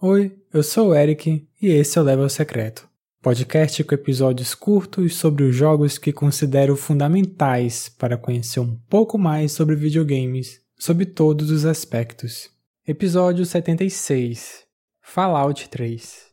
Oi, eu sou o Eric e esse é o Level Secreto, podcast com episódios curtos sobre os jogos que considero fundamentais para conhecer um pouco mais sobre videogames, sob todos os aspectos. Episódio 76 Fallout 3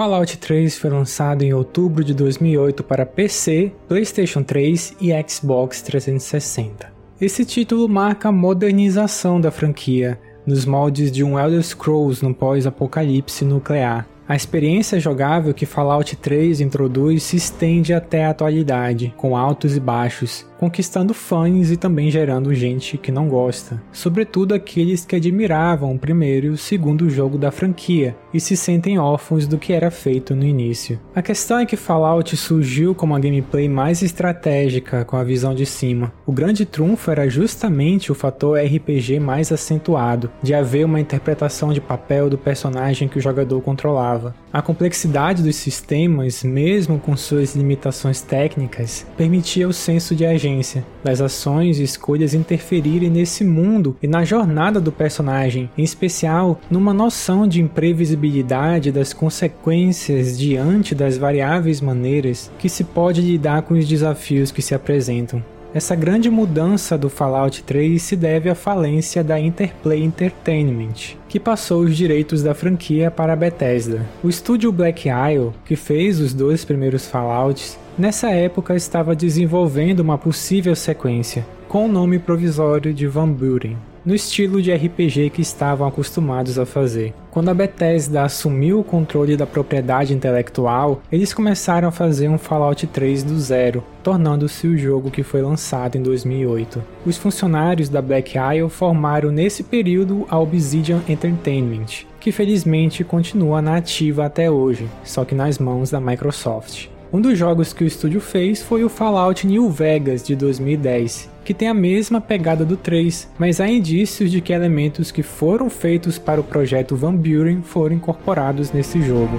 Fallout 3 foi lançado em outubro de 2008 para PC, PlayStation 3 e Xbox 360. Esse título marca a modernização da franquia, nos moldes de um Elder Scrolls no pós-apocalipse nuclear, a experiência jogável que Fallout 3 introduz se estende até a atualidade, com altos e baixos, conquistando fãs e também gerando gente que não gosta, sobretudo aqueles que admiravam o primeiro e o segundo jogo da franquia e se sentem órfãos do que era feito no início. A questão é que Fallout surgiu como a gameplay mais estratégica com a visão de cima. O grande trunfo era justamente o fator RPG mais acentuado, de haver uma interpretação de papel do personagem que o jogador controlava. A complexidade dos sistemas, mesmo com suas limitações técnicas, permitia o senso de agência das ações e escolhas interferirem nesse mundo e na jornada do personagem, em especial numa noção de imprevisibilidade das consequências diante das variáveis maneiras que se pode lidar com os desafios que se apresentam. Essa grande mudança do Fallout 3 se deve à falência da Interplay Entertainment, que passou os direitos da franquia para a Bethesda. O estúdio Black Isle, que fez os dois primeiros Fallouts, nessa época estava desenvolvendo uma possível sequência, com o nome provisório de Van Buren no estilo de RPG que estavam acostumados a fazer. Quando a Bethesda assumiu o controle da propriedade intelectual, eles começaram a fazer um Fallout 3 do zero, tornando-se o jogo que foi lançado em 2008. Os funcionários da Black Isle formaram nesse período a Obsidian Entertainment, que felizmente continua na ativa até hoje, só que nas mãos da Microsoft. Um dos jogos que o estúdio fez foi o Fallout New Vegas de 2010, que tem a mesma pegada do 3, mas há indícios de que elementos que foram feitos para o projeto Van Buren foram incorporados nesse jogo.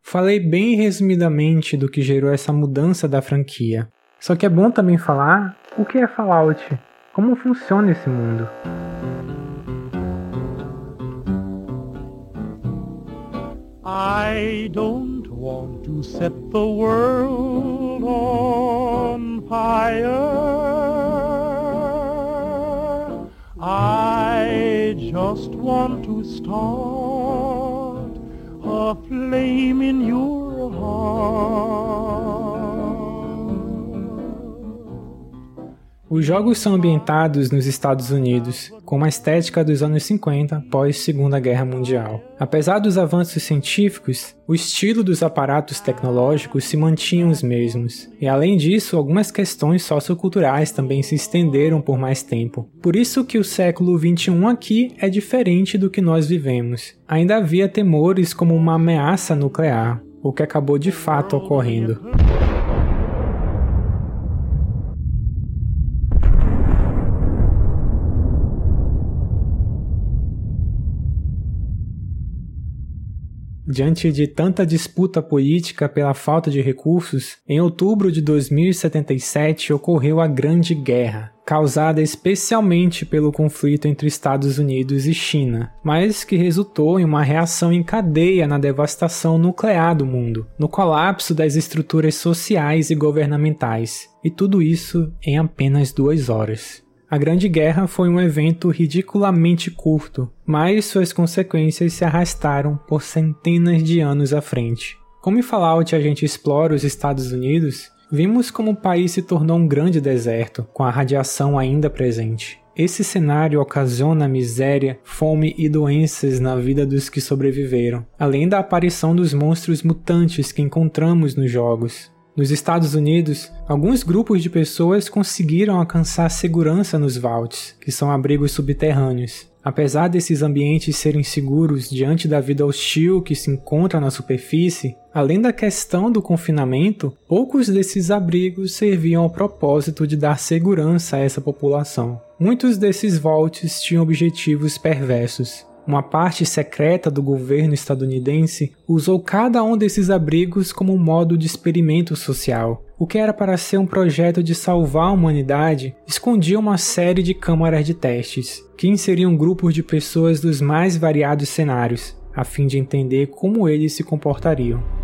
Falei bem resumidamente do que gerou essa mudança da franquia. Só que é bom também falar o que é Fallout, como funciona esse mundo. I don't want to set the world on fire. I just want to start a flame in your heart. Os jogos são ambientados nos Estados Unidos, com uma estética dos anos 50 pós Segunda Guerra Mundial. Apesar dos avanços científicos, o estilo dos aparatos tecnológicos se mantinham os mesmos, e além disso, algumas questões socioculturais também se estenderam por mais tempo. Por isso que o século 21 aqui é diferente do que nós vivemos. Ainda havia temores como uma ameaça nuclear, o que acabou de fato ocorrendo. Diante de tanta disputa política pela falta de recursos, em outubro de 2077 ocorreu a Grande Guerra, causada especialmente pelo conflito entre Estados Unidos e China, mas que resultou em uma reação em cadeia na devastação nuclear do mundo, no colapso das estruturas sociais e governamentais, e tudo isso em apenas duas horas. A Grande Guerra foi um evento ridiculamente curto, mas suas consequências se arrastaram por centenas de anos à frente. Como em Fallout a gente explora os Estados Unidos, vimos como o país se tornou um grande deserto, com a radiação ainda presente. Esse cenário ocasiona miséria, fome e doenças na vida dos que sobreviveram, além da aparição dos monstros mutantes que encontramos nos jogos. Nos Estados Unidos, alguns grupos de pessoas conseguiram alcançar segurança nos vaults, que são abrigos subterrâneos. Apesar desses ambientes serem seguros diante da vida hostil que se encontra na superfície, além da questão do confinamento, poucos desses abrigos serviam ao propósito de dar segurança a essa população. Muitos desses vaults tinham objetivos perversos. Uma parte secreta do governo estadunidense usou cada um desses abrigos como um modo de experimento social, o que era para ser um projeto de salvar a humanidade, escondia uma série de câmaras de testes, que inseriam grupos de pessoas dos mais variados cenários, a fim de entender como eles se comportariam.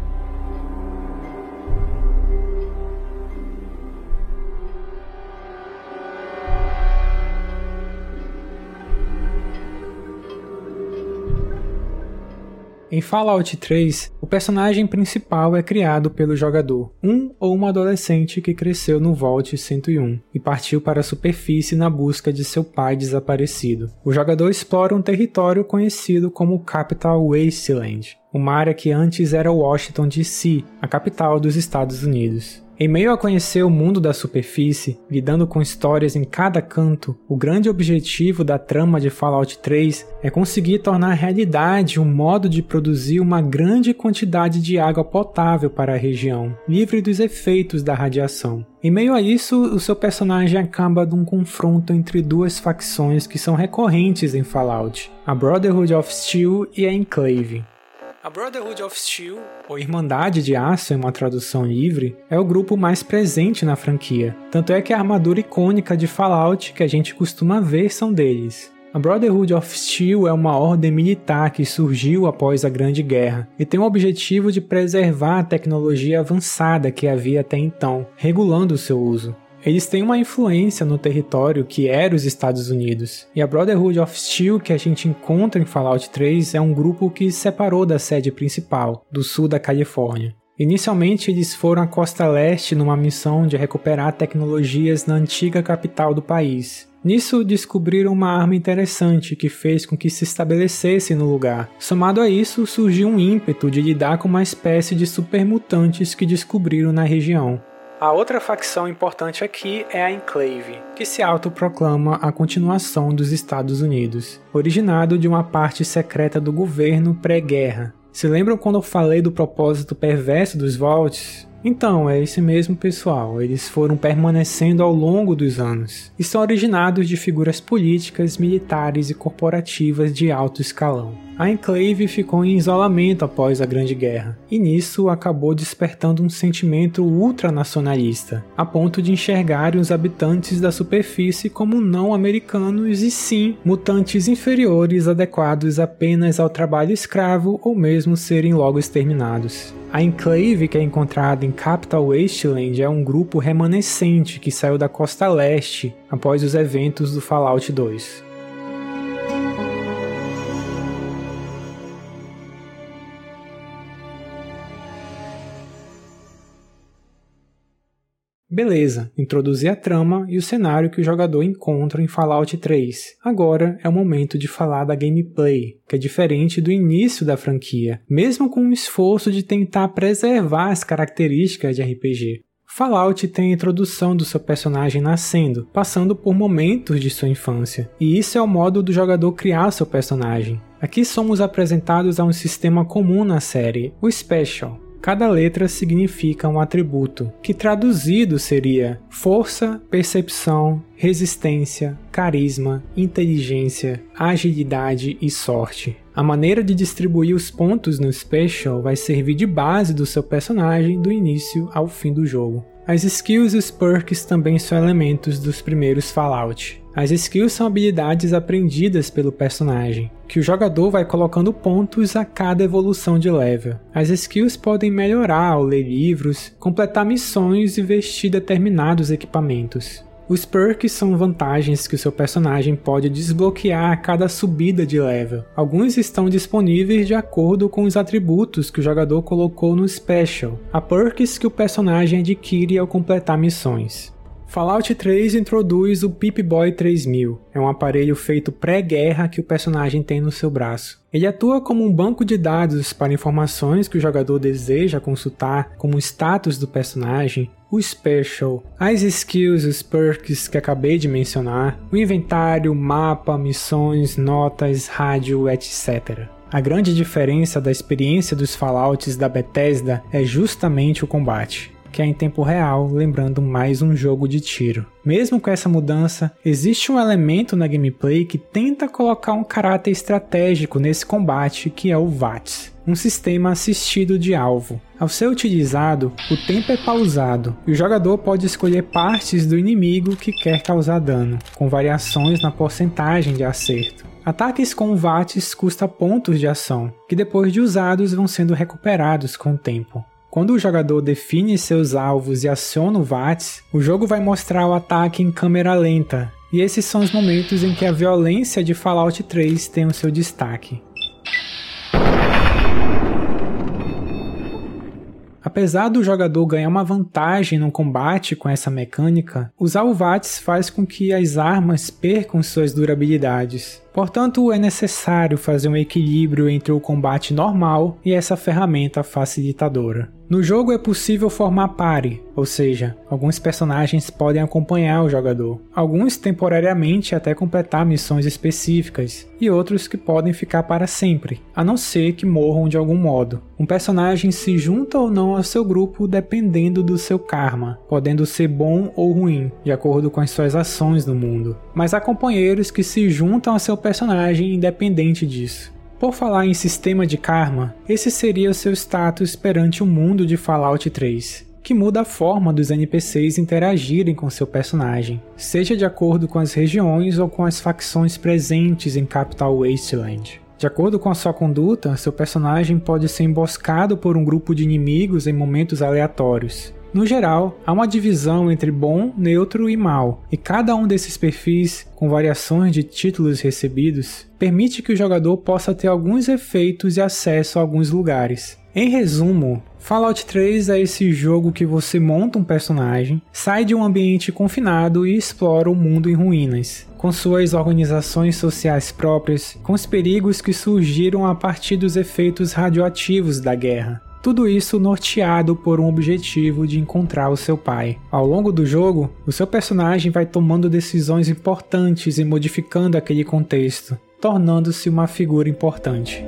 Em Fallout 3, o personagem principal é criado pelo jogador, um ou uma adolescente que cresceu no Vault 101 e partiu para a superfície na busca de seu pai desaparecido. O jogador explora um território conhecido como Capital Wasteland, uma área que antes era Washington DC, a capital dos Estados Unidos. Em meio a conhecer o mundo da superfície, lidando com histórias em cada canto, o grande objetivo da trama de Fallout 3 é conseguir tornar realidade um modo de produzir uma grande quantidade de água potável para a região, livre dos efeitos da radiação. Em meio a isso, o seu personagem acaba num confronto entre duas facções que são recorrentes em Fallout: a Brotherhood of Steel e a Enclave. A Brotherhood of Steel, ou Irmandade de Aço em uma tradução livre, é o grupo mais presente na franquia. Tanto é que a armadura icônica de Fallout que a gente costuma ver são deles. A Brotherhood of Steel é uma ordem militar que surgiu após a Grande Guerra e tem o objetivo de preservar a tecnologia avançada que havia até então, regulando o seu uso. Eles têm uma influência no território que era os Estados Unidos. E a Brotherhood of Steel que a gente encontra em Fallout 3 é um grupo que se separou da sede principal, do sul da Califórnia. Inicialmente, eles foram à costa leste numa missão de recuperar tecnologias na antiga capital do país. Nisso, descobriram uma arma interessante que fez com que se estabelecessem no lugar. Somado a isso, surgiu um ímpeto de lidar com uma espécie de supermutantes que descobriram na região. A outra facção importante aqui é a Enclave, que se autoproclama a continuação dos Estados Unidos, originado de uma parte secreta do governo pré-guerra. Se lembram quando eu falei do propósito perverso dos Vaults? Então, é esse mesmo pessoal, eles foram permanecendo ao longo dos anos e são originados de figuras políticas, militares e corporativas de alto escalão. A Enclave ficou em isolamento após a Grande Guerra, e nisso acabou despertando um sentimento ultranacionalista, a ponto de enxergarem os habitantes da superfície como não americanos e sim mutantes inferiores adequados apenas ao trabalho escravo ou mesmo serem logo exterminados. A Enclave, que é encontrada em Capital Wasteland, é um grupo remanescente que saiu da costa leste após os eventos do Fallout 2. Beleza, introduzi a trama e o cenário que o jogador encontra em Fallout 3. Agora é o momento de falar da gameplay, que é diferente do início da franquia, mesmo com o esforço de tentar preservar as características de RPG. Fallout tem a introdução do seu personagem nascendo, passando por momentos de sua infância, e isso é o modo do jogador criar seu personagem. Aqui somos apresentados a um sistema comum na série, o Special, Cada letra significa um atributo, que traduzido seria força, percepção, resistência, carisma, inteligência, agilidade e sorte. A maneira de distribuir os pontos no Special vai servir de base do seu personagem do início ao fim do jogo. As skills e os perks também são elementos dos primeiros Fallout. As skills são habilidades aprendidas pelo personagem, que o jogador vai colocando pontos a cada evolução de level. As skills podem melhorar ao ler livros, completar missões e vestir determinados equipamentos. Os perks são vantagens que o seu personagem pode desbloquear a cada subida de level. Alguns estão disponíveis de acordo com os atributos que o jogador colocou no Special, a perks que o personagem adquire ao completar missões. Fallout 3 introduz o Pip-Boy 3000. É um aparelho feito pré-guerra que o personagem tem no seu braço. Ele atua como um banco de dados para informações que o jogador deseja consultar, como o status do personagem, o special, as skills, os perks que acabei de mencionar, o inventário, mapa, missões, notas, rádio, etc. A grande diferença da experiência dos Fallouts da Bethesda é justamente o combate que é em tempo real, lembrando mais um jogo de tiro. Mesmo com essa mudança, existe um elemento na gameplay que tenta colocar um caráter estratégico nesse combate, que é o VATS, um sistema assistido de alvo. Ao ser utilizado, o tempo é pausado e o jogador pode escolher partes do inimigo que quer causar dano, com variações na porcentagem de acerto. Ataques com VATs custa pontos de ação, que depois de usados vão sendo recuperados com o tempo. Quando o jogador define seus alvos e aciona o VATS, o jogo vai mostrar o ataque em câmera lenta, e esses são os momentos em que a violência de Fallout 3 tem o seu destaque. Apesar do jogador ganhar uma vantagem no combate com essa mecânica, usar o VATS faz com que as armas percam suas durabilidades. Portanto, é necessário fazer um equilíbrio entre o combate normal e essa ferramenta facilitadora. No jogo é possível formar pare, ou seja, alguns personagens podem acompanhar o jogador, alguns temporariamente até completar missões específicas, e outros que podem ficar para sempre, a não ser que morram de algum modo. Um personagem se junta ou não ao seu grupo dependendo do seu karma, podendo ser bom ou ruim, de acordo com as suas ações no mundo. Mas há companheiros que se juntam a seu personagem independente disso. Por falar em sistema de karma, esse seria o seu status perante o mundo de Fallout 3, que muda a forma dos NPCs interagirem com seu personagem, seja de acordo com as regiões ou com as facções presentes em Capital Wasteland. De acordo com a sua conduta, seu personagem pode ser emboscado por um grupo de inimigos em momentos aleatórios, no geral, há uma divisão entre bom, neutro e mal, e cada um desses perfis, com variações de títulos recebidos, permite que o jogador possa ter alguns efeitos e acesso a alguns lugares. Em resumo, Fallout 3 é esse jogo que você monta um personagem, sai de um ambiente confinado e explora o mundo em ruínas, com suas organizações sociais próprias, com os perigos que surgiram a partir dos efeitos radioativos da guerra. Tudo isso norteado por um objetivo de encontrar o seu pai. Ao longo do jogo, o seu personagem vai tomando decisões importantes e modificando aquele contexto, tornando-se uma figura importante.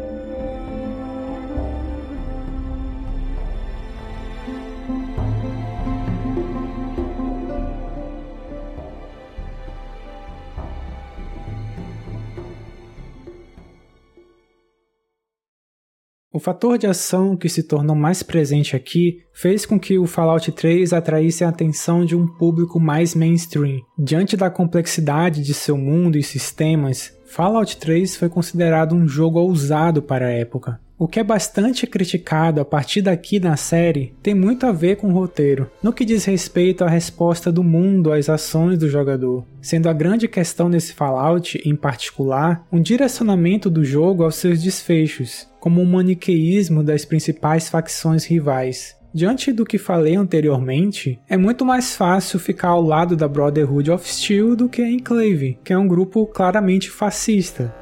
O fator de ação que se tornou mais presente aqui fez com que o Fallout 3 atraísse a atenção de um público mais mainstream. Diante da complexidade de seu mundo e sistemas, Fallout 3 foi considerado um jogo ousado para a época. O que é bastante criticado a partir daqui na série tem muito a ver com o roteiro, no que diz respeito à resposta do mundo às ações do jogador, sendo a grande questão nesse Fallout, em particular, um direcionamento do jogo aos seus desfechos, como um maniqueísmo das principais facções rivais. Diante do que falei anteriormente, é muito mais fácil ficar ao lado da Brotherhood of Steel do que a Enclave, que é um grupo claramente fascista.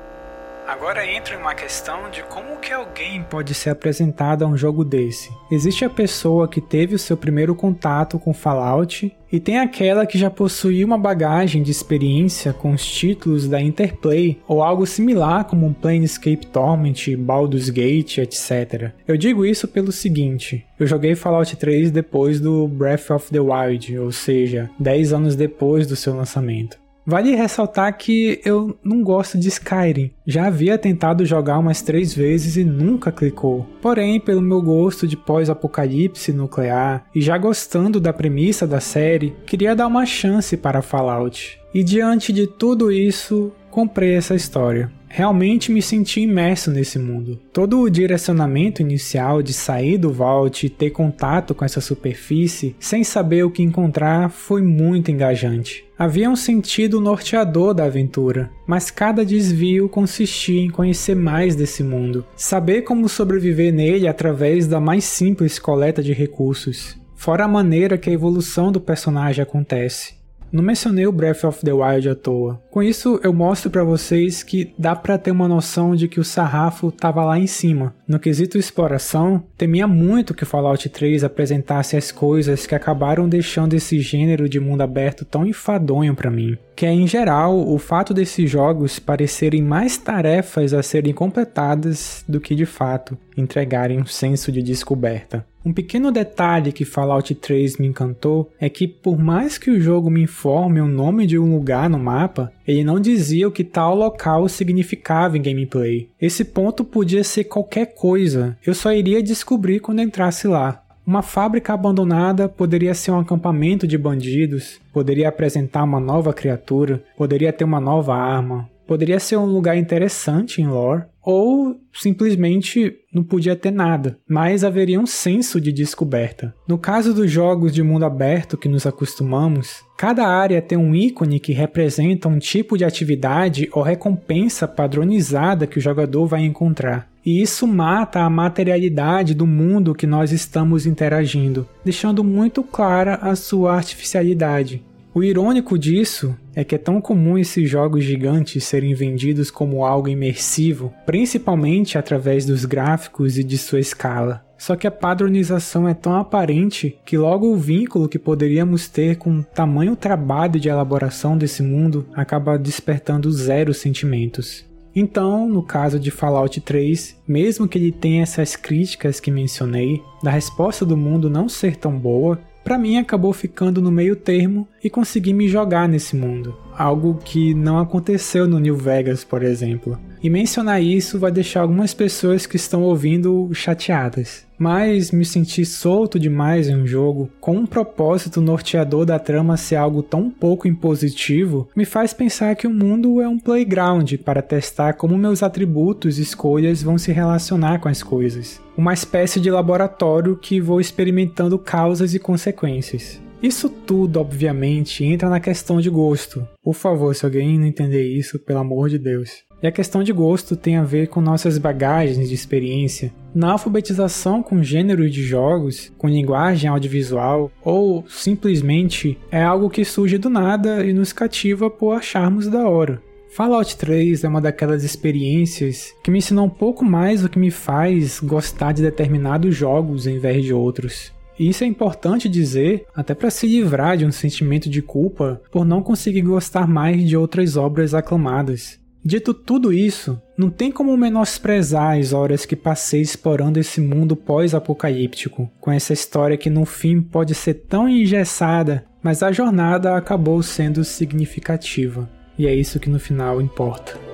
Agora entra uma questão de como que alguém pode ser apresentado a um jogo desse. Existe a pessoa que teve o seu primeiro contato com Fallout e tem aquela que já possui uma bagagem de experiência com os títulos da Interplay ou algo similar como um Planescape Torment, Baldur's Gate, etc. Eu digo isso pelo seguinte, eu joguei Fallout 3 depois do Breath of the Wild, ou seja, 10 anos depois do seu lançamento. Vale ressaltar que eu não gosto de Skyrim. Já havia tentado jogar umas três vezes e nunca clicou. Porém, pelo meu gosto de pós-apocalipse nuclear e já gostando da premissa da série, queria dar uma chance para Fallout. E diante de tudo isso, comprei essa história realmente me senti imerso nesse mundo. Todo o direcionamento inicial de sair do Vault e ter contato com essa superfície sem saber o que encontrar foi muito engajante. Havia um sentido norteador da aventura, mas cada desvio consistia em conhecer mais desse mundo, saber como sobreviver nele através da mais simples coleta de recursos, fora a maneira que a evolução do personagem acontece. Não mencionei o Breath of the Wild à toa. Com isso, eu mostro para vocês que dá para ter uma noção de que o sarrafo estava lá em cima. No quesito exploração, temia muito que Fallout 3 apresentasse as coisas que acabaram deixando esse gênero de mundo aberto tão enfadonho para mim. Que é, em geral, o fato desses jogos parecerem mais tarefas a serem completadas do que de fato entregarem um senso de descoberta. Um pequeno detalhe que Fallout 3 me encantou é que, por mais que o jogo me informe o nome de um lugar no mapa, ele não dizia o que tal local significava em gameplay. Esse ponto podia ser qualquer coisa, eu só iria descobrir quando entrasse lá. Uma fábrica abandonada poderia ser um acampamento de bandidos, poderia apresentar uma nova criatura, poderia ter uma nova arma, poderia ser um lugar interessante em lore, ou simplesmente não podia ter nada, mas haveria um senso de descoberta. No caso dos jogos de mundo aberto que nos acostumamos, cada área tem um ícone que representa um tipo de atividade ou recompensa padronizada que o jogador vai encontrar. E isso mata a materialidade do mundo que nós estamos interagindo, deixando muito clara a sua artificialidade. O irônico disso é que é tão comum esses jogos gigantes serem vendidos como algo imersivo, principalmente através dos gráficos e de sua escala. Só que a padronização é tão aparente que logo o vínculo que poderíamos ter com o tamanho trabalho de elaboração desse mundo acaba despertando zero sentimentos. Então, no caso de Fallout 3, mesmo que ele tenha essas críticas que mencionei, da resposta do mundo não ser tão boa, para mim acabou ficando no meio termo e consegui me jogar nesse mundo. Algo que não aconteceu no New Vegas, por exemplo. E mencionar isso vai deixar algumas pessoas que estão ouvindo chateadas. Mas me sentir solto demais em um jogo, com um propósito norteador da trama ser algo tão pouco impositivo, me faz pensar que o mundo é um playground para testar como meus atributos e escolhas vão se relacionar com as coisas. Uma espécie de laboratório que vou experimentando causas e consequências. Isso tudo, obviamente, entra na questão de gosto. Por favor, se alguém não entender isso, pelo amor de Deus. E a questão de gosto tem a ver com nossas bagagens de experiência, na alfabetização com gêneros de jogos, com linguagem audiovisual, ou simplesmente é algo que surge do nada e nos cativa por acharmos da hora. Fallout 3 é uma daquelas experiências que me ensinou um pouco mais o que me faz gostar de determinados jogos em vez de outros. E isso é importante dizer, até para se livrar de um sentimento de culpa por não conseguir gostar mais de outras obras aclamadas. Dito tudo isso, não tem como menosprezar as horas que passei explorando esse mundo pós-apocalíptico, com essa história que no fim pode ser tão engessada, mas a jornada acabou sendo significativa. E é isso que no final importa.